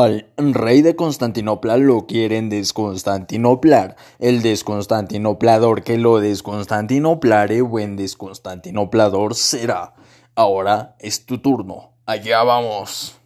Al rey de Constantinopla lo quieren desconstantinoplar. El desconstantinoplador que lo desconstantinoplare, buen desconstantinoplador será. Ahora es tu turno. Allá vamos.